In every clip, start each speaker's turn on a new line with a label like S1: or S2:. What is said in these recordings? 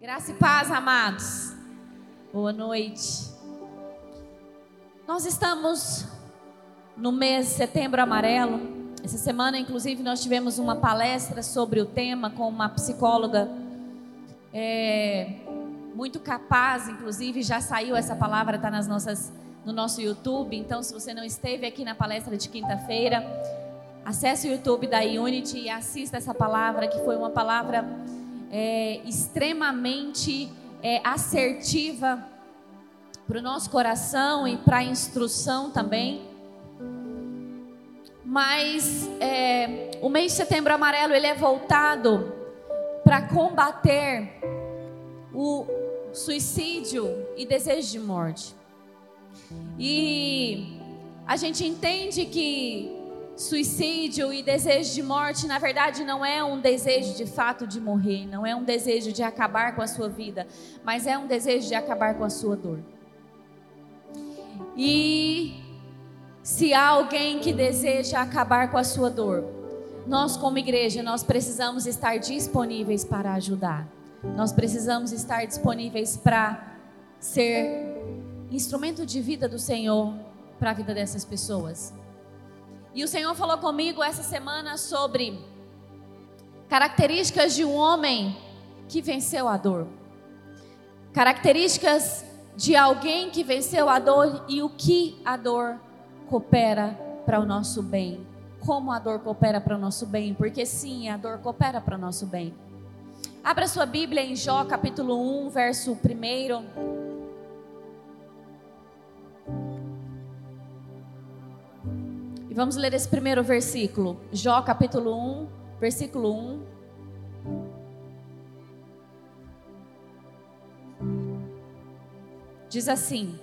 S1: Graça e paz, amados. Boa noite. Nós estamos no mês de setembro amarelo. Essa semana, inclusive, nós tivemos uma palestra sobre o tema com uma psicóloga é, muito capaz, inclusive já saiu essa palavra, está nas nossas no nosso YouTube. Então, se você não esteve aqui na palestra de quinta-feira, acesse o YouTube da Unity e assista essa palavra, que foi uma palavra é, extremamente é, assertiva para o nosso coração e para a instrução também. Mas é, o mês de setembro amarelo ele é voltado para combater o suicídio e desejo de morte. E a gente entende que suicídio e desejo de morte, na verdade, não é um desejo de fato de morrer, não é um desejo de acabar com a sua vida, mas é um desejo de acabar com a sua dor. E se há alguém que deseja acabar com a sua dor, nós como igreja, nós precisamos estar disponíveis para ajudar. Nós precisamos estar disponíveis para ser instrumento de vida do Senhor para a vida dessas pessoas. E o Senhor falou comigo essa semana sobre características de um homem que venceu a dor. Características de alguém que venceu a dor e o que a dor coopera para o nosso bem. Como a dor coopera para o nosso bem, porque sim, a dor coopera para o nosso bem. Abra sua Bíblia em Jó capítulo 1, verso 1. Vamos ler esse primeiro versículo. Jó capítulo 1, versículo 1. Diz assim: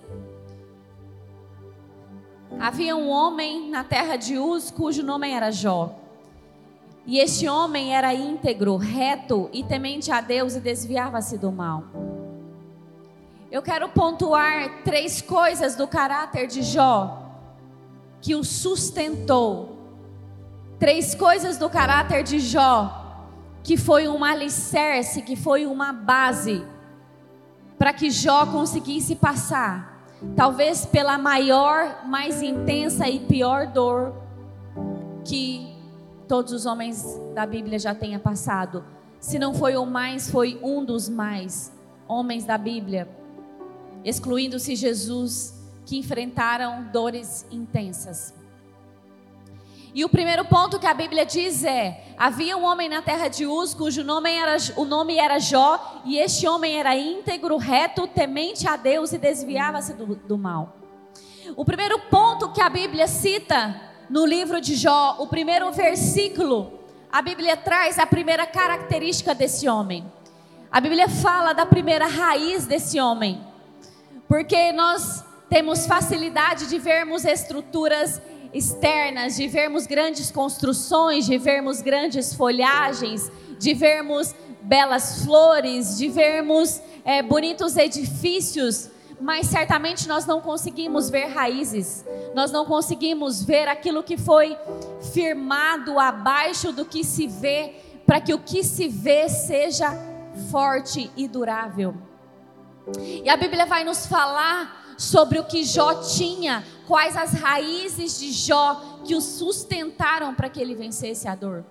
S1: Havia um homem na terra de Uz cujo nome era Jó. E este homem era íntegro, reto e temente a Deus e desviava-se do mal. Eu quero pontuar três coisas do caráter de Jó que o sustentou. Três coisas do caráter de Jó, que foi um alicerce, que foi uma base, para que Jó conseguisse passar, talvez pela maior, mais intensa e pior dor que todos os homens da Bíblia já tenham passado. Se não foi o mais, foi um dos mais homens da Bíblia, excluindo-se Jesus que enfrentaram dores intensas. E o primeiro ponto que a Bíblia diz é: havia um homem na terra de Uz, cujo nome era, o nome era Jó, e este homem era íntegro, reto, temente a Deus e desviava-se do, do mal. O primeiro ponto que a Bíblia cita no livro de Jó, o primeiro versículo, a Bíblia traz a primeira característica desse homem. A Bíblia fala da primeira raiz desse homem. Porque nós temos facilidade de vermos estruturas externas, de vermos grandes construções, de vermos grandes folhagens, de vermos belas flores, de vermos é, bonitos edifícios, mas certamente nós não conseguimos ver raízes, nós não conseguimos ver aquilo que foi firmado abaixo do que se vê, para que o que se vê seja forte e durável. E a Bíblia vai nos falar sobre o que Jó tinha, quais as raízes de Jó que o sustentaram para que ele vencesse a dor.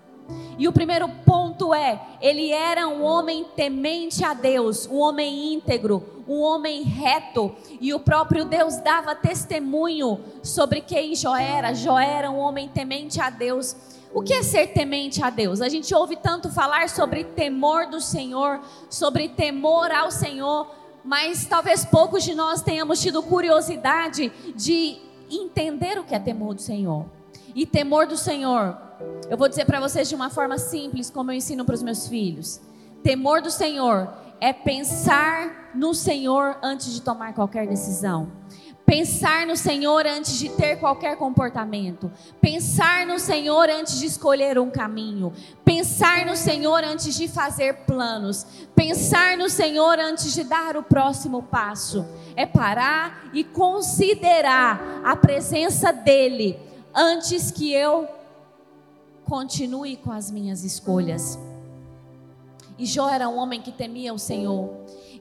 S1: E o primeiro ponto é: ele era um homem temente a Deus, um homem íntegro, um homem reto, e o próprio Deus dava testemunho sobre quem Jó era. Jó era um homem temente a Deus. O que é ser temente a Deus? A gente ouve tanto falar sobre temor do Senhor, sobre temor ao Senhor, mas talvez poucos de nós tenhamos tido curiosidade de entender o que é temor do Senhor. E temor do Senhor, eu vou dizer para vocês de uma forma simples, como eu ensino para os meus filhos. Temor do Senhor é pensar no Senhor antes de tomar qualquer decisão. Pensar no Senhor antes de ter qualquer comportamento. Pensar no Senhor antes de escolher um caminho. Pensar no Senhor antes de fazer planos. Pensar no Senhor antes de dar o próximo passo. É parar e considerar a presença dEle antes que eu continue com as minhas escolhas. E Jó era um homem que temia o Senhor.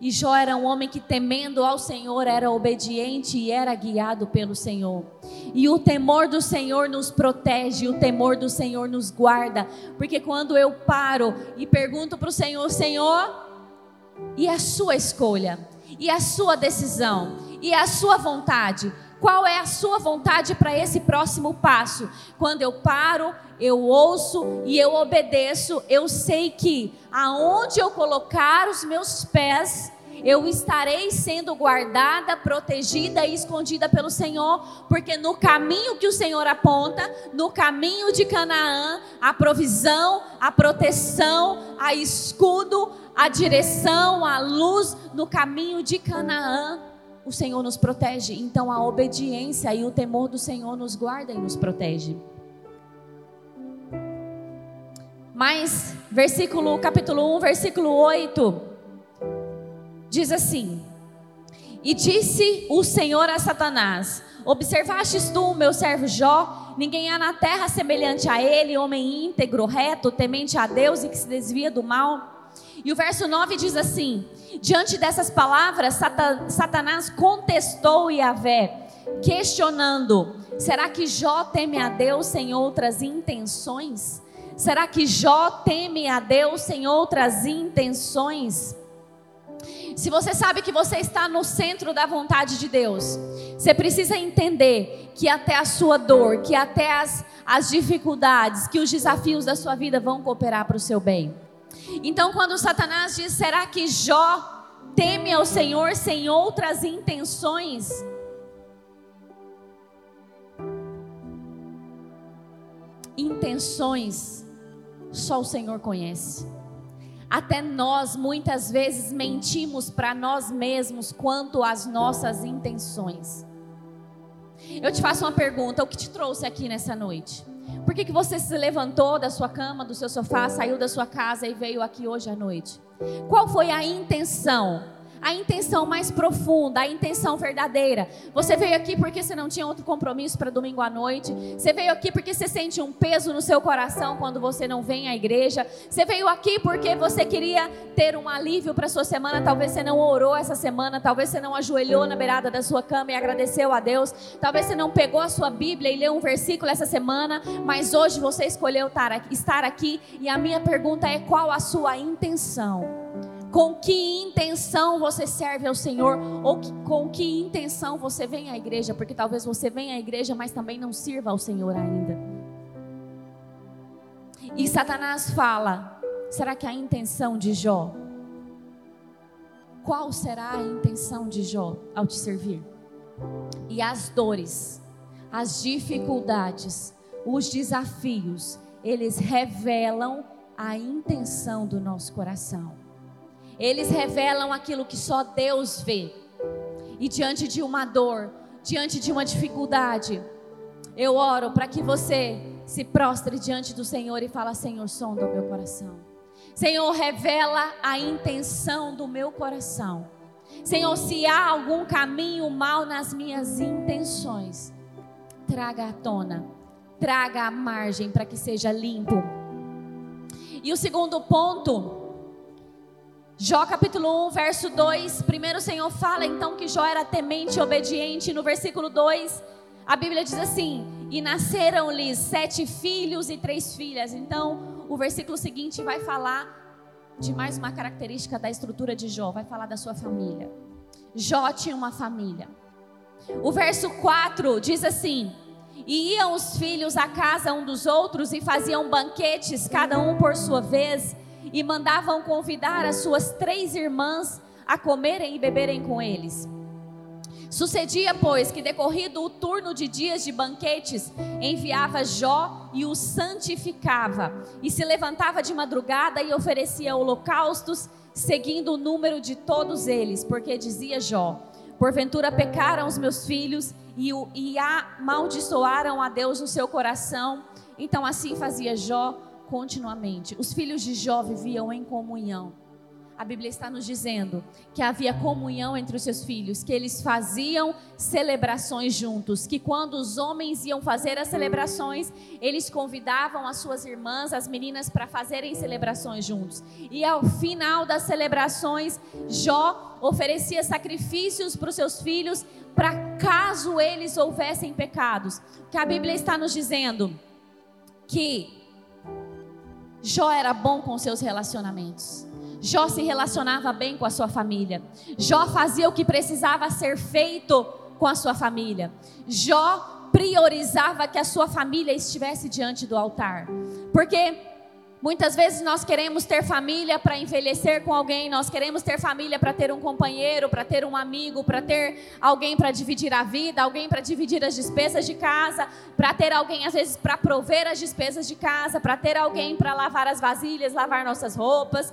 S1: E Jó era um homem que, temendo ao Senhor, era obediente e era guiado pelo Senhor. E o temor do Senhor nos protege, o temor do Senhor nos guarda. Porque quando eu paro e pergunto para o Senhor: Senhor, e a sua escolha? E a sua decisão? E a sua vontade? Qual é a sua vontade para esse próximo passo? Quando eu paro, eu ouço e eu obedeço, eu sei que aonde eu colocar os meus pés, eu estarei sendo guardada, protegida e escondida pelo Senhor, porque no caminho que o Senhor aponta, no caminho de Canaã, a provisão, a proteção, a escudo, a direção, a luz, no caminho de Canaã o Senhor nos protege. Então a obediência e o temor do Senhor nos guarda e nos protege. Mas versículo capítulo 1, versículo 8 diz assim: E disse o Senhor a Satanás: Observastes tu, meu servo Jó? Ninguém há na terra semelhante a ele, homem íntegro, reto, temente a Deus e que se desvia do mal. E o verso 9 diz assim: Diante dessas palavras, Satanás contestou Yahvé, questionando: Será que Jó teme a Deus sem outras intenções? Será que Jó teme a Deus sem outras intenções? Se você sabe que você está no centro da vontade de Deus, você precisa entender que até a sua dor, que até as, as dificuldades, que os desafios da sua vida vão cooperar para o seu bem. Então, quando Satanás diz: será que Jó teme ao Senhor sem outras intenções? Intenções só o Senhor conhece. Até nós muitas vezes mentimos para nós mesmos quanto às nossas intenções. Eu te faço uma pergunta: o que te trouxe aqui nessa noite? Por que, que você se levantou da sua cama, do seu sofá, saiu da sua casa e veio aqui hoje à noite? Qual foi a intenção? A intenção mais profunda, a intenção verdadeira. Você veio aqui porque você não tinha outro compromisso para domingo à noite. Você veio aqui porque você sente um peso no seu coração quando você não vem à igreja. Você veio aqui porque você queria ter um alívio para sua semana. Talvez você não orou essa semana, talvez você não ajoelhou na beirada da sua cama e agradeceu a Deus. Talvez você não pegou a sua Bíblia e leu um versículo essa semana, mas hoje você escolheu estar aqui. E a minha pergunta é: qual a sua intenção? Com que intenção você serve ao Senhor, ou que, com que intenção você vem à igreja, porque talvez você venha à igreja, mas também não sirva ao Senhor ainda. E Satanás fala: será que a intenção de Jó? Qual será a intenção de Jó ao te servir? E as dores, as dificuldades, os desafios, eles revelam a intenção do nosso coração. Eles revelam aquilo que só Deus vê. E diante de uma dor, diante de uma dificuldade, eu oro para que você se prostre diante do Senhor e fala: Senhor, sonda o meu coração. Senhor, revela a intenção do meu coração. Senhor, se há algum caminho mal nas minhas intenções, traga à tona, traga à margem para que seja limpo. E o segundo ponto Jó capítulo 1, verso 2. Primeiro o Senhor fala então que Jó era temente e obediente. No versículo 2, a Bíblia diz assim: E nasceram-lhes sete filhos e três filhas. Então, o versículo seguinte vai falar de mais uma característica da estrutura de Jó, vai falar da sua família. Jó tinha uma família. O verso 4 diz assim: E iam os filhos à casa um dos outros e faziam banquetes, cada um por sua vez e mandavam convidar as suas três irmãs a comerem e beberem com eles. Sucedia, pois, que decorrido o turno de dias de banquetes, enviava Jó e o santificava, e se levantava de madrugada e oferecia holocaustos, seguindo o número de todos eles, porque dizia Jó: Porventura pecaram os meus filhos e, e amaldiçoaram a Deus no seu coração. Então assim fazia Jó continuamente. Os filhos de Jó viviam em comunhão. a Bíblia está nos dizendo que havia comunhão entre os seus filhos, que eles faziam celebrações juntos, que quando os homens iam fazer as celebrações, eles convidavam as suas irmãs, as meninas, para fazerem celebrações juntos. E ao final das celebrações, Jó oferecia sacrifícios para os seus filhos, para caso eles houvessem pecados. Que a Bíblia está nos dizendo que Jó era bom com seus relacionamentos. Jó se relacionava bem com a sua família. Jó fazia o que precisava ser feito com a sua família. Jó priorizava que a sua família estivesse diante do altar. Porque Muitas vezes nós queremos ter família para envelhecer com alguém, nós queremos ter família para ter um companheiro, para ter um amigo, para ter alguém para dividir a vida, alguém para dividir as despesas de casa, para ter alguém às vezes para prover as despesas de casa, para ter alguém para lavar as vasilhas, lavar nossas roupas.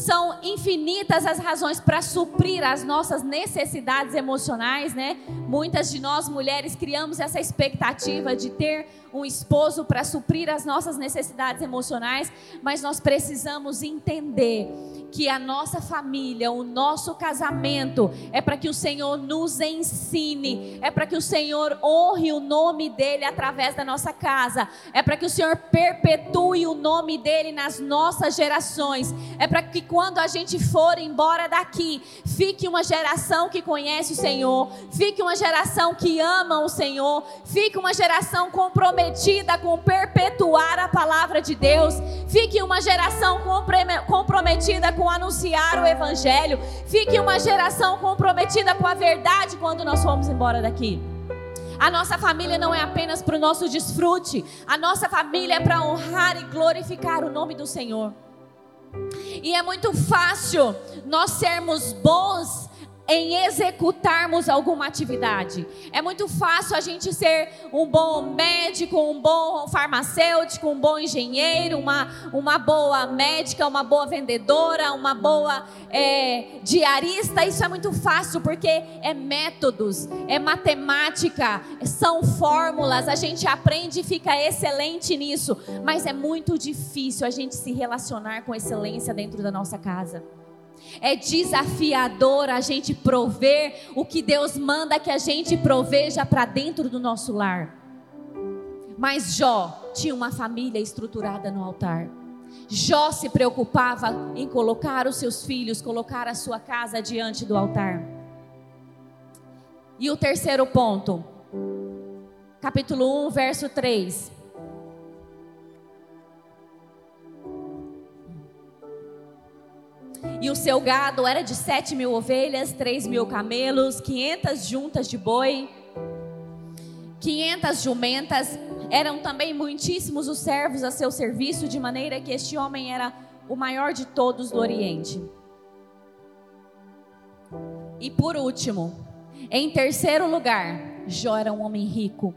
S1: São infinitas as razões para suprir as nossas necessidades emocionais, né? Muitas de nós mulheres criamos essa expectativa de ter um esposo para suprir as nossas necessidades emocionais, mas nós precisamos entender que a nossa família, o nosso casamento é para que o Senhor nos ensine, é para que o Senhor honre o nome dele através da nossa casa, é para que o Senhor perpetue o nome dele nas nossas gerações, é para que quando a gente for embora daqui, fique uma geração que conhece o Senhor, fique uma geração que ama o Senhor, fique uma geração comprometida com perpetuar a palavra de Deus. Fique uma geração comprometida com anunciar o Evangelho. Fique uma geração comprometida com a verdade quando nós formos embora daqui. A nossa família não é apenas para o nosso desfrute, a nossa família é para honrar e glorificar o nome do Senhor. E é muito fácil nós sermos bons em executarmos alguma atividade. É muito fácil a gente ser um bom médico, um bom farmacêutico, um bom engenheiro, uma, uma boa médica, uma boa vendedora, uma boa é, diarista. Isso é muito fácil porque é métodos, é matemática, são fórmulas. A gente aprende e fica excelente nisso, mas é muito difícil a gente se relacionar com excelência dentro da nossa casa. É desafiador a gente prover o que Deus manda que a gente proveja para dentro do nosso lar. Mas Jó tinha uma família estruturada no altar. Jó se preocupava em colocar os seus filhos, colocar a sua casa diante do altar. E o terceiro ponto, capítulo 1, verso 3. E o seu gado era de sete mil ovelhas, três mil camelos, quinhentas juntas de boi, quinhentas jumentas. Eram também muitíssimos os servos a seu serviço, de maneira que este homem era o maior de todos do Oriente. E por último, em terceiro lugar, Jó era um homem rico.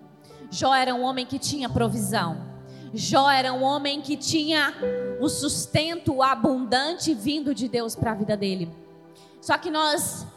S1: Jó era um homem que tinha provisão. Jó era um homem que tinha o sustento abundante vindo de Deus para a vida dele. Só que nós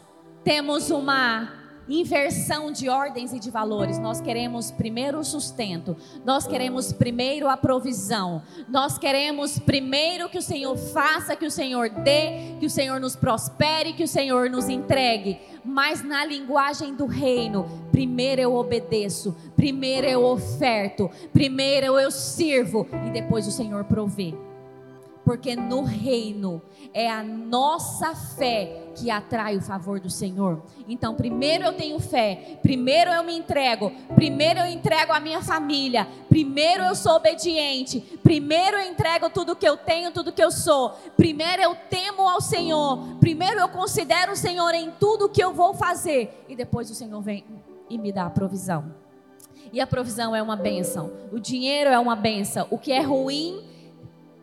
S1: temos uma inversão de ordens e de valores. Nós queremos primeiro o sustento, nós queremos primeiro a provisão, nós queremos primeiro que o Senhor faça, que o Senhor dê, que o Senhor nos prospere, que o Senhor nos entregue. Mas na linguagem do reino, primeiro eu obedeço, primeiro eu oferto, primeiro eu sirvo e depois o Senhor provê porque no reino é a nossa fé que atrai o favor do Senhor. Então, primeiro eu tenho fé, primeiro eu me entrego, primeiro eu entrego a minha família, primeiro eu sou obediente, primeiro eu entrego tudo que eu tenho, tudo que eu sou, primeiro eu temo ao Senhor, primeiro eu considero o Senhor em tudo que eu vou fazer, e depois o Senhor vem e me dá a provisão. E a provisão é uma benção, o dinheiro é uma benção, o que é ruim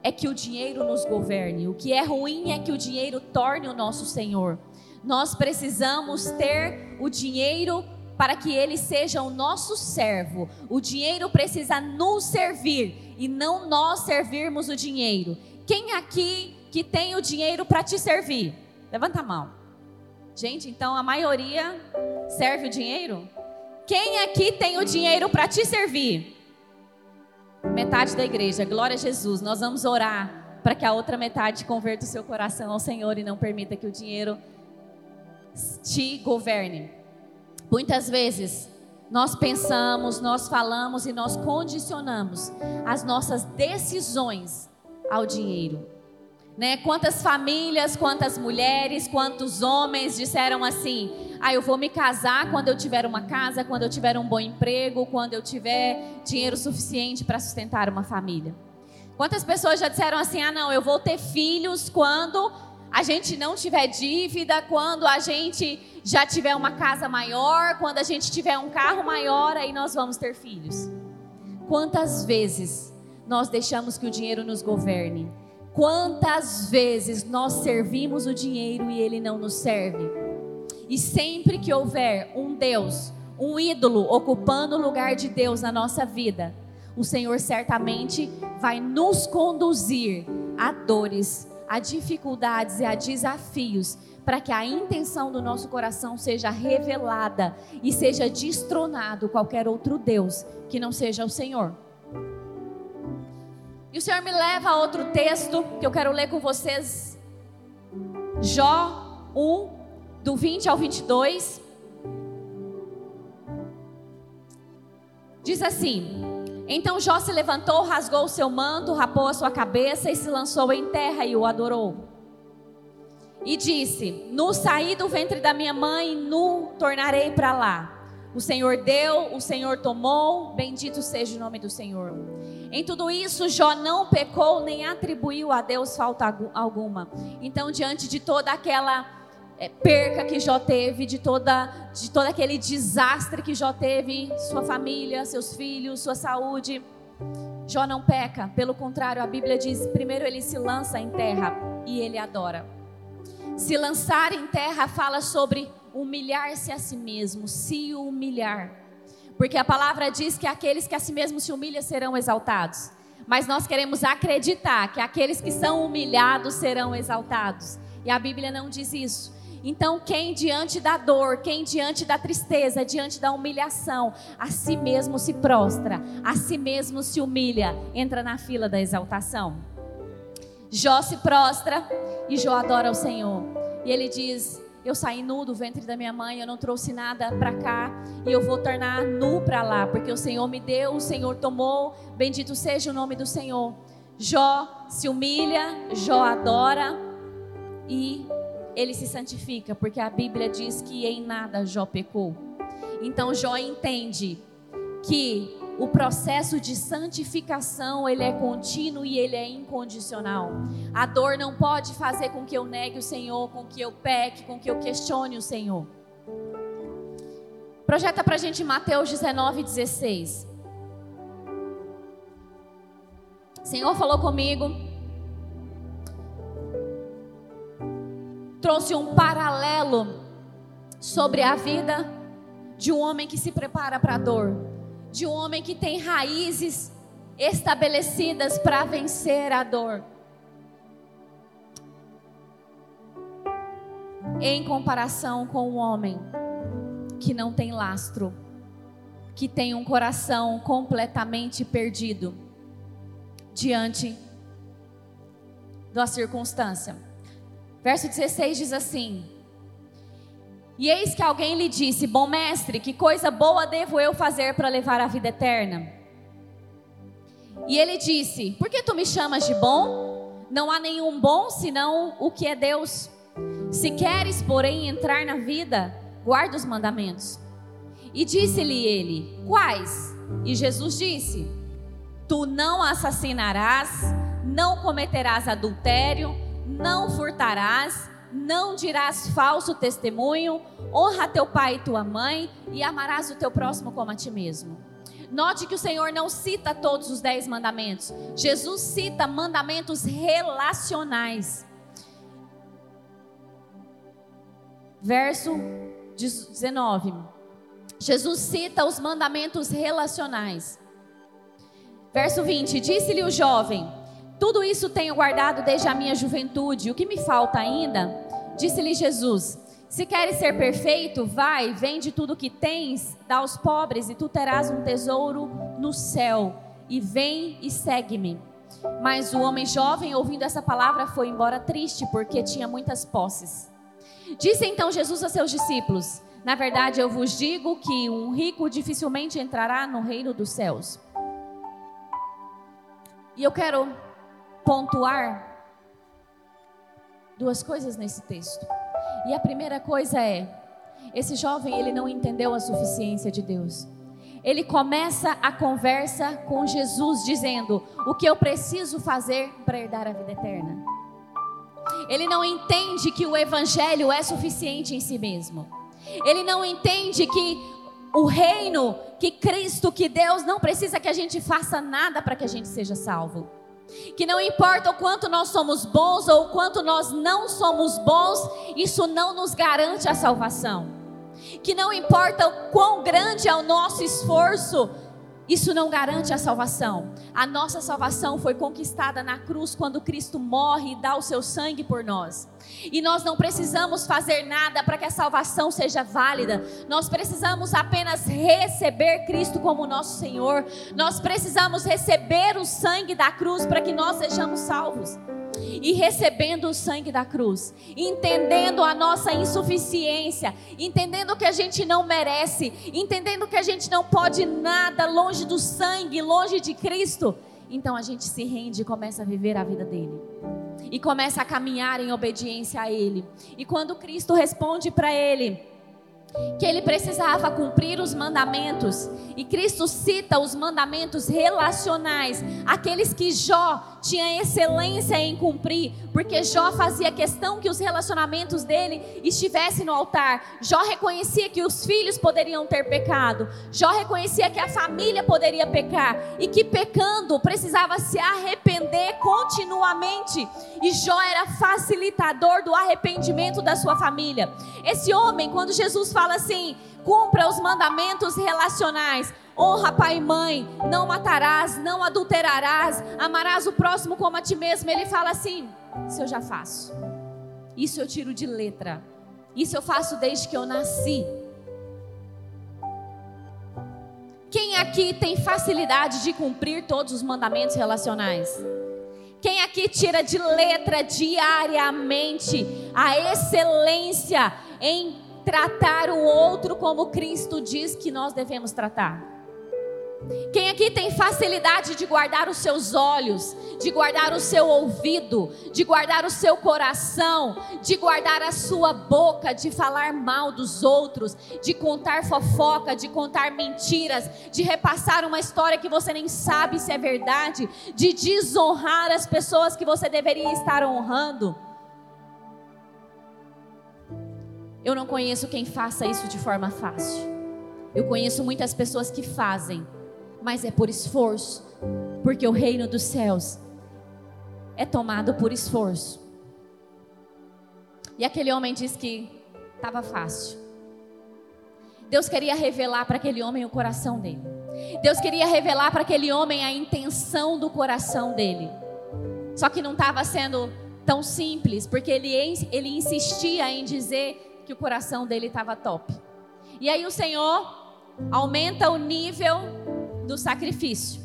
S1: é que o dinheiro nos governe, o que é ruim é que o dinheiro torne o nosso Senhor. Nós precisamos ter o dinheiro para que ele seja o nosso servo. O dinheiro precisa nos servir e não nós servirmos o dinheiro. Quem aqui que tem o dinheiro para te servir? Levanta a mão. Gente, então a maioria serve o dinheiro? Quem aqui tem o dinheiro para te servir? Metade da igreja, glória a Jesus. Nós vamos orar para que a outra metade converta o seu coração ao Senhor e não permita que o dinheiro te governe. Muitas vezes nós pensamos, nós falamos e nós condicionamos as nossas decisões ao dinheiro. Né? Quantas famílias, quantas mulheres, quantos homens disseram assim: "Ah, eu vou me casar quando eu tiver uma casa, quando eu tiver um bom emprego, quando eu tiver dinheiro suficiente para sustentar uma família". Quantas pessoas já disseram assim: "Ah, não, eu vou ter filhos quando a gente não tiver dívida, quando a gente já tiver uma casa maior, quando a gente tiver um carro maior, aí nós vamos ter filhos". Quantas vezes nós deixamos que o dinheiro nos governe? Quantas vezes nós servimos o dinheiro e ele não nos serve? E sempre que houver um Deus, um ídolo ocupando o lugar de Deus na nossa vida, o Senhor certamente vai nos conduzir a dores, a dificuldades e a desafios, para que a intenção do nosso coração seja revelada e seja destronado qualquer outro Deus que não seja o Senhor. E o Senhor me leva a outro texto que eu quero ler com vocês. Jó 1, do 20 ao 22. Diz assim: Então Jó se levantou, rasgou o seu manto, rapou a sua cabeça e se lançou em terra e o adorou. E disse: Nu saí do ventre da minha mãe, nu tornarei para lá. O Senhor deu, o Senhor tomou, bendito seja o nome do Senhor. Em tudo isso, Jó não pecou nem atribuiu a Deus falta alguma. Então, diante de toda aquela é, perca que Jó teve, de, toda, de todo aquele desastre que Jó teve, sua família, seus filhos, sua saúde, Jó não peca. Pelo contrário, a Bíblia diz: primeiro ele se lança em terra e ele adora. Se lançar em terra fala sobre humilhar-se a si mesmo, se humilhar. Porque a palavra diz que aqueles que a si mesmos se humilham serão exaltados. Mas nós queremos acreditar que aqueles que são humilhados serão exaltados. E a Bíblia não diz isso. Então, quem diante da dor, quem diante da tristeza, diante da humilhação, a si mesmo se prostra, a si mesmo se humilha, entra na fila da exaltação. Jó se prostra e Jó adora o Senhor. E ele diz: eu saí nu do ventre da minha mãe, eu não trouxe nada para cá e eu vou tornar nu para lá, porque o Senhor me deu, o Senhor tomou. Bendito seja o nome do Senhor. Jó se humilha, Jó adora e ele se santifica, porque a Bíblia diz que em nada Jó pecou. Então Jó entende que o processo de santificação, ele é contínuo e ele é incondicional. A dor não pode fazer com que eu negue o Senhor, com que eu peque, com que eu questione o Senhor. Projeta para a gente Mateus 19, 16. O Senhor falou comigo, trouxe um paralelo sobre a vida de um homem que se prepara para a dor de um homem que tem raízes estabelecidas para vencer a dor. Em comparação com um homem que não tem lastro, que tem um coração completamente perdido diante da circunstância. Verso 16 diz assim: e eis que alguém lhe disse: Bom mestre, que coisa boa devo eu fazer para levar a vida eterna? E ele disse: Por que tu me chamas de bom? Não há nenhum bom senão o que é Deus. Se queres, porém, entrar na vida, guarda os mandamentos. E disse-lhe ele: Quais? E Jesus disse: Tu não assassinarás, não cometerás adultério, não furtarás não dirás falso testemunho, honra teu pai e tua mãe e amarás o teu próximo como a ti mesmo. Note que o Senhor não cita todos os dez mandamentos. Jesus cita mandamentos relacionais. Verso 19. Jesus cita os mandamentos relacionais. Verso 20: Disse-lhe o jovem: Tudo isso tenho guardado desde a minha juventude. O que me falta ainda? Disse-lhe Jesus: Se queres ser perfeito, vai, vende tudo o que tens, dá aos pobres, e tu terás um tesouro no céu. E vem e segue-me. Mas o homem jovem, ouvindo essa palavra, foi embora triste, porque tinha muitas posses. Disse então Jesus a seus discípulos: Na verdade, eu vos digo que um rico dificilmente entrará no reino dos céus. E eu quero pontuar duas coisas nesse texto. E a primeira coisa é: esse jovem ele não entendeu a suficiência de Deus. Ele começa a conversa com Jesus dizendo: "O que eu preciso fazer para herdar a vida eterna?" Ele não entende que o evangelho é suficiente em si mesmo. Ele não entende que o reino, que Cristo, que Deus não precisa que a gente faça nada para que a gente seja salvo. Que não importa o quanto nós somos bons ou o quanto nós não somos bons, isso não nos garante a salvação. Que não importa o quão grande é o nosso esforço, isso não garante a salvação. A nossa salvação foi conquistada na cruz quando Cristo morre e dá o seu sangue por nós. E nós não precisamos fazer nada para que a salvação seja válida. Nós precisamos apenas receber Cristo como nosso Senhor. Nós precisamos receber o sangue da cruz para que nós sejamos salvos e recebendo o sangue da cruz, entendendo a nossa insuficiência, entendendo que a gente não merece, entendendo que a gente não pode nada longe do sangue, longe de Cristo, então a gente se rende e começa a viver a vida dele. E começa a caminhar em obediência a ele. E quando Cristo responde para ele, que ele precisava cumprir os mandamentos. E Cristo cita os mandamentos relacionais, aqueles que Jó tinha excelência em cumprir, porque Jó fazia questão que os relacionamentos dele estivessem no altar. Jó reconhecia que os filhos poderiam ter pecado. Jó reconhecia que a família poderia pecar e que pecando precisava se arrepender continuamente. E Jó era facilitador do arrependimento da sua família. Esse homem, quando Jesus fala fala assim: cumpra os mandamentos relacionais. Honra pai e mãe, não matarás, não adulterarás, amarás o próximo como a ti mesmo. Ele fala assim: Isso eu já faço. Isso eu tiro de letra. Isso eu faço desde que eu nasci. Quem aqui tem facilidade de cumprir todos os mandamentos relacionais? Quem aqui tira de letra diariamente a excelência em tratar o outro como Cristo diz que nós devemos tratar. Quem aqui tem facilidade de guardar os seus olhos, de guardar o seu ouvido, de guardar o seu coração, de guardar a sua boca, de falar mal dos outros, de contar fofoca, de contar mentiras, de repassar uma história que você nem sabe se é verdade, de desonrar as pessoas que você deveria estar honrando? Eu não conheço quem faça isso de forma fácil. Eu conheço muitas pessoas que fazem, mas é por esforço, porque o reino dos céus é tomado por esforço. E aquele homem disse que estava fácil. Deus queria revelar para aquele homem o coração dele. Deus queria revelar para aquele homem a intenção do coração dele. Só que não estava sendo tão simples, porque ele, ele insistia em dizer que o coração dele estava top. E aí o Senhor aumenta o nível do sacrifício.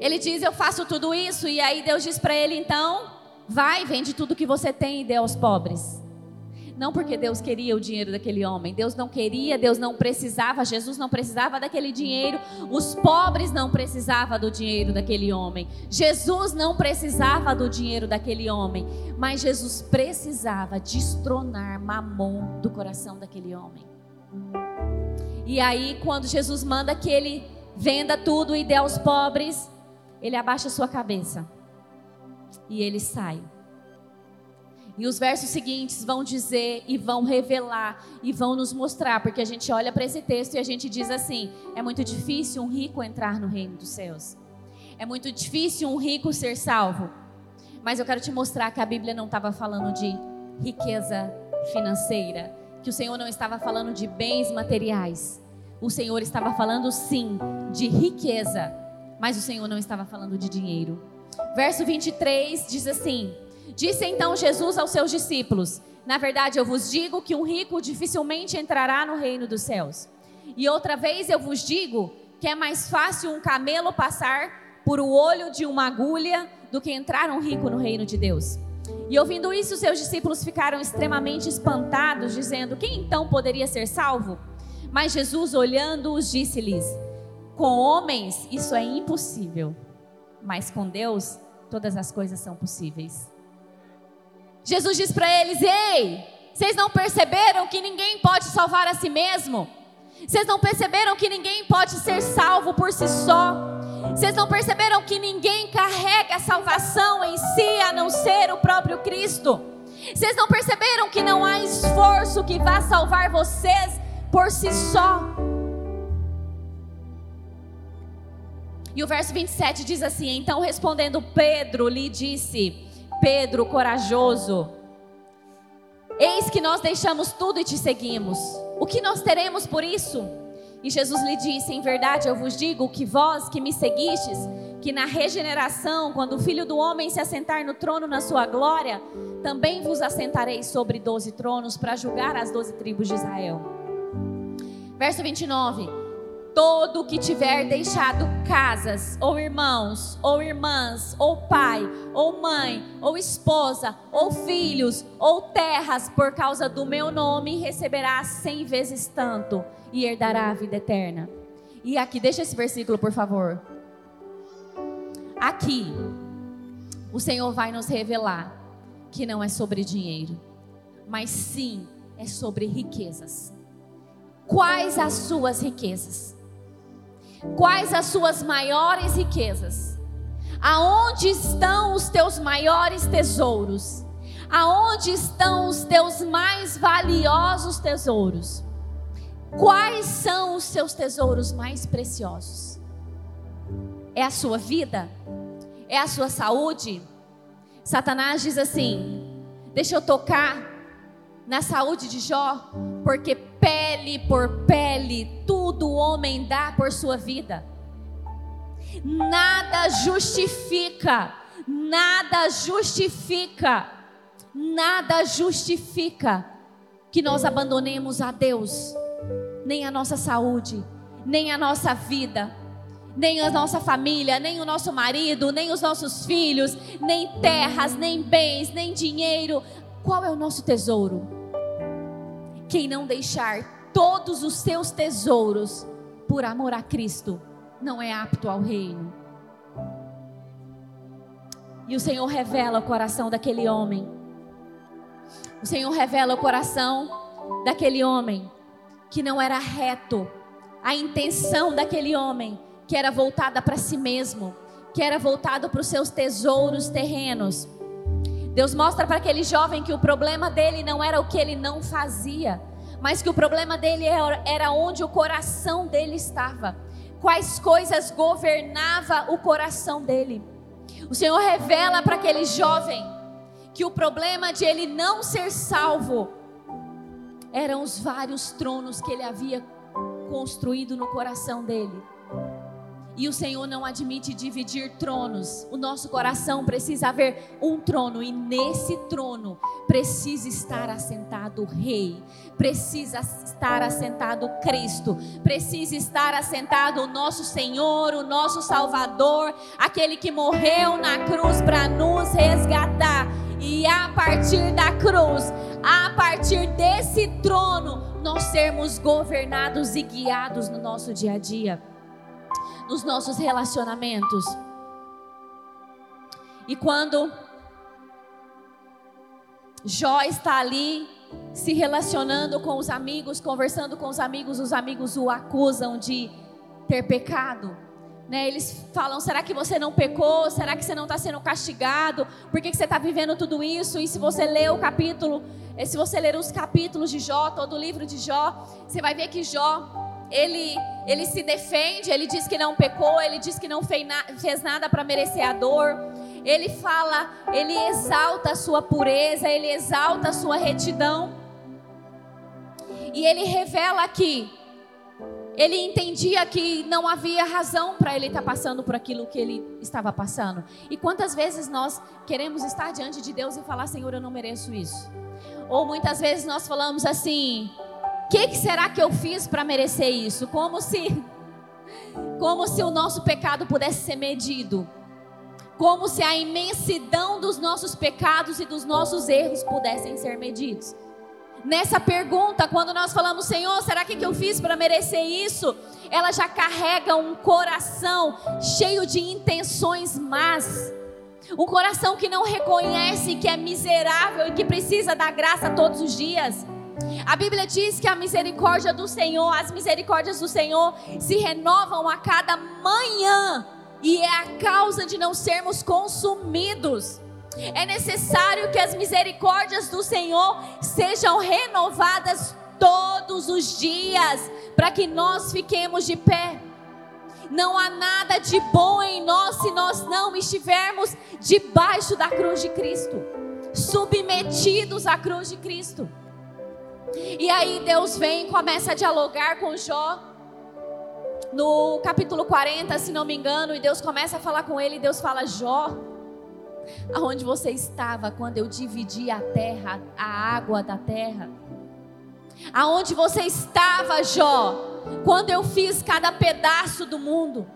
S1: Ele diz: Eu faço tudo isso. E aí Deus diz para ele: Então, vai, vende tudo que você tem e dê aos pobres. Não porque Deus queria o dinheiro daquele homem. Deus não queria, Deus não precisava, Jesus não precisava daquele dinheiro. Os pobres não precisavam do dinheiro daquele homem. Jesus não precisava do dinheiro daquele homem. Mas Jesus precisava destronar Mamon do coração daquele homem. E aí, quando Jesus manda que ele venda tudo e dê aos pobres, ele abaixa sua cabeça e ele sai. E os versos seguintes vão dizer e vão revelar e vão nos mostrar, porque a gente olha para esse texto e a gente diz assim: é muito difícil um rico entrar no reino dos céus. É muito difícil um rico ser salvo. Mas eu quero te mostrar que a Bíblia não estava falando de riqueza financeira, que o Senhor não estava falando de bens materiais. O Senhor estava falando sim de riqueza, mas o Senhor não estava falando de dinheiro. Verso 23 diz assim: Disse então Jesus aos seus discípulos: Na verdade, eu vos digo que um rico dificilmente entrará no reino dos céus. E outra vez eu vos digo que é mais fácil um camelo passar por o olho de uma agulha do que entrar um rico no reino de Deus. E ouvindo isso, seus discípulos ficaram extremamente espantados, dizendo: Quem então poderia ser salvo? Mas Jesus, olhando-os, disse-lhes: Com homens isso é impossível, mas com Deus todas as coisas são possíveis. Jesus diz para eles: Ei, vocês não perceberam que ninguém pode salvar a si mesmo? Vocês não perceberam que ninguém pode ser salvo por si só? Vocês não perceberam que ninguém carrega a salvação em si a não ser o próprio Cristo? Vocês não perceberam que não há esforço que vá salvar vocês por si só? E o verso 27 diz assim: Então respondendo Pedro, lhe disse: Pedro, corajoso, eis que nós deixamos tudo e te seguimos. O que nós teremos por isso? E Jesus lhe disse: Em verdade eu vos digo que vós que me seguistes, que na regeneração, quando o filho do homem se assentar no trono na sua glória, também vos assentarei sobre doze tronos para julgar as doze tribos de Israel. Verso 29 todo que tiver deixado casas, ou irmãos, ou irmãs, ou pai, ou mãe, ou esposa, ou filhos, ou terras, por causa do meu nome, receberá cem vezes tanto e herdará a vida eterna. E aqui, deixa esse versículo, por favor. Aqui, o Senhor vai nos revelar que não é sobre dinheiro, mas sim é sobre riquezas. Quais as suas riquezas? Quais as suas maiores riquezas? Aonde estão os teus maiores tesouros? Aonde estão os teus mais valiosos tesouros? Quais são os seus tesouros mais preciosos? É a sua vida? É a sua saúde? Satanás diz assim: Deixa eu tocar na saúde de Jó, porque pele por pele, tudo o homem dá por sua vida. Nada justifica, nada justifica, nada justifica que nós abandonemos a Deus, nem a nossa saúde, nem a nossa vida, nem a nossa família, nem o nosso marido, nem os nossos filhos, nem terras, nem bens, nem dinheiro. Qual é o nosso tesouro? Quem não deixar todos os seus tesouros por amor a Cristo, não é apto ao reino. E o Senhor revela o coração daquele homem. O Senhor revela o coração daquele homem que não era reto. A intenção daquele homem que era voltada para si mesmo, que era voltado para os seus tesouros terrenos. Deus mostra para aquele jovem que o problema dele não era o que ele não fazia, mas que o problema dele era onde o coração dele estava. Quais coisas governava o coração dele. O Senhor revela para aquele jovem que o problema de ele não ser salvo eram os vários tronos que ele havia construído no coração dele. E o Senhor não admite dividir tronos. O nosso coração precisa haver um trono e nesse trono precisa estar assentado o Rei, precisa estar assentado Cristo, precisa estar assentado o nosso Senhor, o nosso Salvador, aquele que morreu na cruz para nos resgatar. E a partir da cruz, a partir desse trono, nós sermos governados e guiados no nosso dia a dia nos nossos relacionamentos. E quando Jó está ali se relacionando com os amigos, conversando com os amigos, os amigos o acusam de ter pecado. Né, eles falam: será que você não pecou? Será que você não está sendo castigado? Por que, que você está vivendo tudo isso? E se você ler o capítulo, eh, se você ler os capítulos de Jó, todo o livro de Jó, você vai ver que Jó ele, ele se defende, ele diz que não pecou, ele diz que não fez, fez nada para merecer a dor. Ele fala, ele exalta a sua pureza, ele exalta a sua retidão. E ele revela que ele entendia que não havia razão para ele estar tá passando por aquilo que ele estava passando. E quantas vezes nós queremos estar diante de Deus e falar: Senhor, eu não mereço isso. Ou muitas vezes nós falamos assim: que, que será que eu fiz para merecer isso? Como se Como se o nosso pecado pudesse ser medido. Como se a imensidão dos nossos pecados e dos nossos erros pudessem ser medidos. Nessa pergunta, quando nós falamos, Senhor, será que, que eu fiz para merecer isso? Ela já carrega um coração cheio de intenções más. Um coração que não reconhece que é miserável e que precisa da graça todos os dias. A Bíblia diz que a misericórdia do Senhor, as misericórdias do Senhor se renovam a cada manhã e é a causa de não sermos consumidos. É necessário que as misericórdias do Senhor sejam renovadas todos os dias para que nós fiquemos de pé. Não há nada de bom em nós se nós não estivermos debaixo da cruz de Cristo, submetidos à cruz de Cristo. E aí Deus vem e começa a dialogar com Jó. No capítulo 40, se não me engano, e Deus começa a falar com ele, e Deus fala: Jó, aonde você estava quando eu dividi a terra, a água da terra? Aonde você estava, Jó, quando eu fiz cada pedaço do mundo?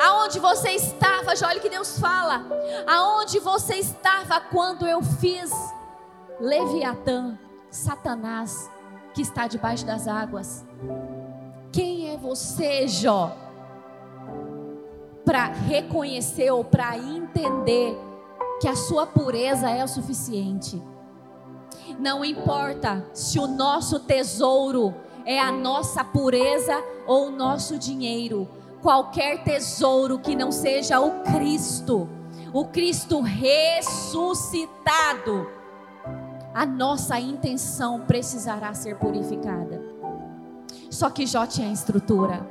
S1: Aonde você estava, Jó, olha que Deus fala. Aonde você estava quando eu fiz Leviatã, Satanás, que está debaixo das águas. Quem é você, Jó? Para reconhecer ou para entender que a sua pureza é o suficiente. Não importa se o nosso tesouro é a nossa pureza ou o nosso dinheiro, qualquer tesouro que não seja o Cristo, o Cristo ressuscitado a nossa intenção precisará ser purificada. Só que Jó tinha estrutura,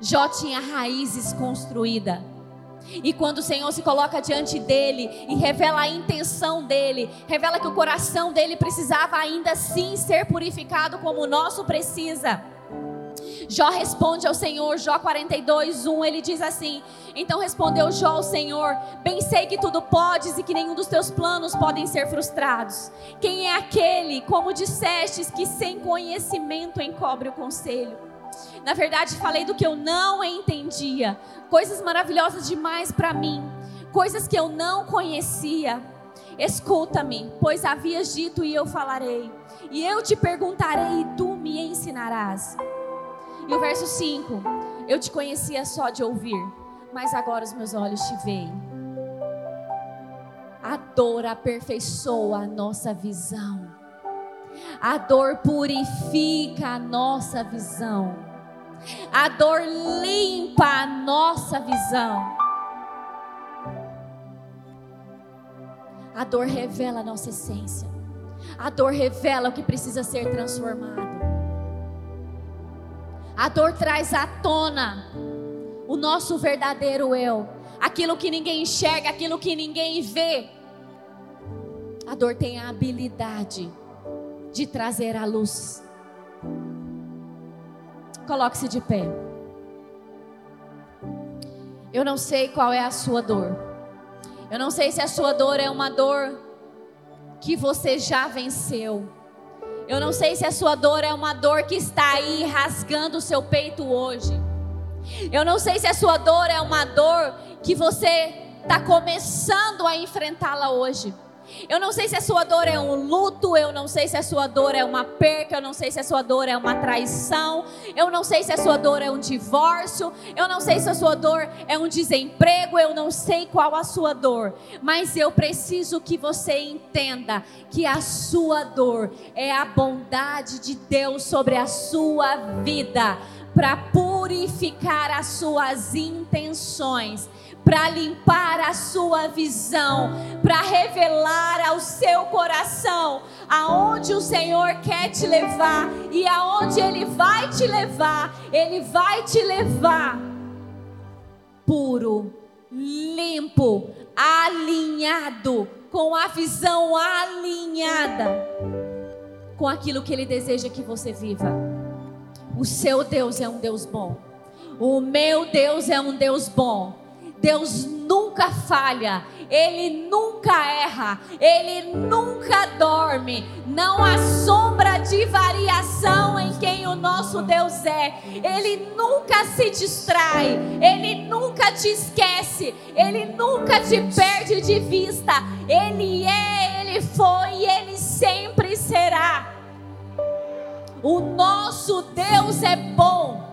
S1: Jó tinha raízes construídas. E quando o Senhor se coloca diante dele e revela a intenção dele, revela que o coração dele precisava ainda sim ser purificado como o nosso precisa. Jó responde ao Senhor, Jó 42, 1, ele diz assim: Então respondeu Jó ao Senhor: Bem sei que tudo podes e que nenhum dos teus planos podem ser frustrados. Quem é aquele, como dissestes, que sem conhecimento encobre o conselho? Na verdade, falei do que eu não entendia, coisas maravilhosas demais para mim, coisas que eu não conhecia. Escuta-me, pois havias dito e eu falarei, e eu te perguntarei e tu me ensinarás. E o verso 5: Eu te conhecia só de ouvir, mas agora os meus olhos te veem. A dor aperfeiçoa a nossa visão. A dor purifica a nossa visão. A dor limpa a nossa visão. A dor revela a nossa essência. A dor revela o que precisa ser transformado. A dor traz à tona o nosso verdadeiro eu, aquilo que ninguém enxerga, aquilo que ninguém vê. A dor tem a habilidade de trazer à luz. Coloque-se de pé. Eu não sei qual é a sua dor. Eu não sei se a sua dor é uma dor que você já venceu eu não sei se a sua dor é uma dor que está aí rasgando o seu peito hoje. Eu não sei se a sua dor é uma dor que você está começando a enfrentá-la hoje. Eu não sei se a sua dor é um luto, eu não sei se a sua dor é uma perca, eu não sei se a sua dor é uma traição, eu não sei se a sua dor é um divórcio, eu não sei se a sua dor é um desemprego, eu não sei qual a sua dor, mas eu preciso que você entenda que a sua dor é a bondade de Deus sobre a sua vida para purificar as suas intenções para limpar a sua visão, para revelar ao seu coração aonde o Senhor quer te levar e aonde Ele vai te levar. Ele vai te levar puro, limpo, alinhado, com a visão alinhada com aquilo que Ele deseja que você viva. O seu Deus é um Deus bom. O meu Deus é um Deus bom. Deus nunca falha, Ele nunca erra, Ele nunca dorme. Não há sombra de variação em quem o nosso Deus é. Ele nunca se distrai, Ele nunca te esquece, Ele nunca te perde de vista. Ele é, Ele foi e Ele sempre será. O nosso Deus é bom.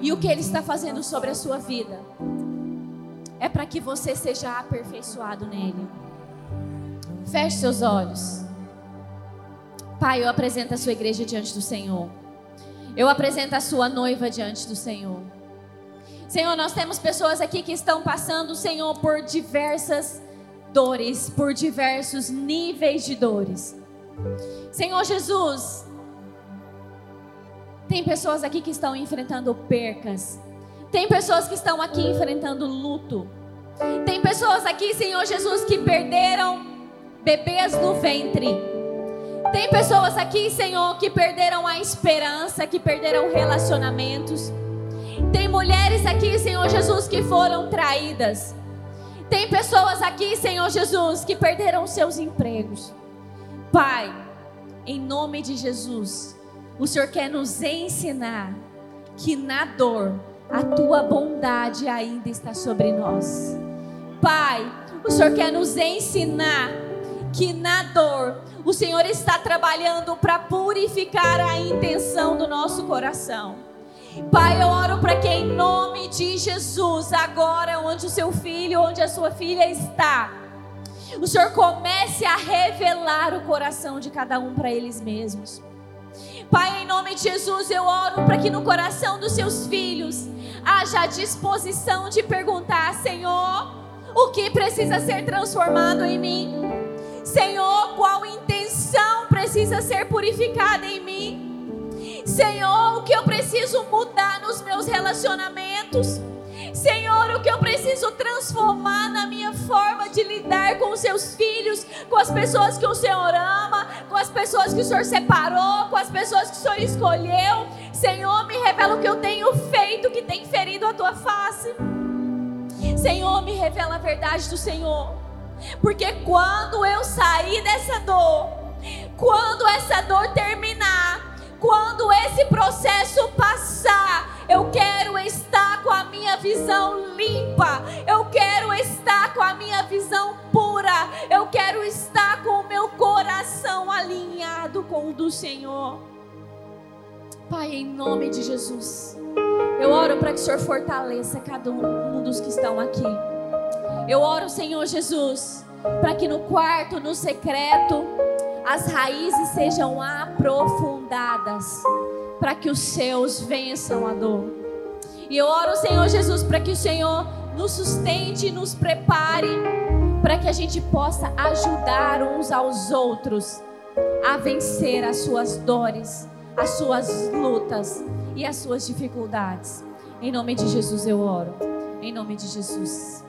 S1: E o que Ele está fazendo sobre a sua vida é para que você seja aperfeiçoado nele. Feche seus olhos. Pai, eu apresento a sua igreja diante do Senhor. Eu apresento a sua noiva diante do Senhor. Senhor, nós temos pessoas aqui que estão passando, Senhor, por diversas dores, por diversos níveis de dores. Senhor Jesus, tem pessoas aqui que estão enfrentando percas. Tem pessoas que estão aqui enfrentando luto. Tem pessoas aqui, Senhor Jesus, que perderam bebês no ventre. Tem pessoas aqui, Senhor, que perderam a esperança, que perderam relacionamentos. Tem mulheres aqui, Senhor Jesus, que foram traídas. Tem pessoas aqui, Senhor Jesus, que perderam seus empregos. Pai, em nome de Jesus, o Senhor quer nos ensinar que na dor a tua bondade ainda está sobre nós. Pai, o Senhor quer nos ensinar que na dor o Senhor está trabalhando para purificar a intenção do nosso coração. Pai, eu oro para que em nome de Jesus, agora onde o seu filho, onde a sua filha está, o Senhor comece a revelar o coração de cada um para eles mesmos. Pai, em nome de Jesus, eu oro para que no coração dos seus filhos haja a disposição de perguntar: Senhor, o que precisa ser transformado em mim? Senhor, qual intenção precisa ser purificada em mim? Senhor, o que eu preciso mudar nos meus relacionamentos? Senhor, o que eu preciso transformar na minha forma de lidar com os seus filhos, com as pessoas que o Senhor ama, as pessoas que o Senhor separou, com as pessoas que o Senhor escolheu. Senhor, me revela o que eu tenho feito que tem ferido a tua face. Senhor, me revela a verdade do Senhor. Porque quando eu sair dessa dor, quando essa dor terminar, quando esse processo passar, eu quero estar com a minha visão limpa. Eu quero estar com a minha visão pura. Eu quero estar com o meu coração alinhado com o do Senhor. Pai, em nome de Jesus, eu oro para que o Senhor fortaleça cada um dos que estão aqui. Eu oro, Senhor Jesus, para que no quarto, no secreto, as raízes sejam aprofundadas para que os seus vençam a dor. E eu oro, Senhor Jesus, para que o Senhor nos sustente, nos prepare, para que a gente possa ajudar uns aos outros a vencer as suas dores, as suas lutas e as suas dificuldades. Em nome de Jesus eu oro. Em nome de Jesus.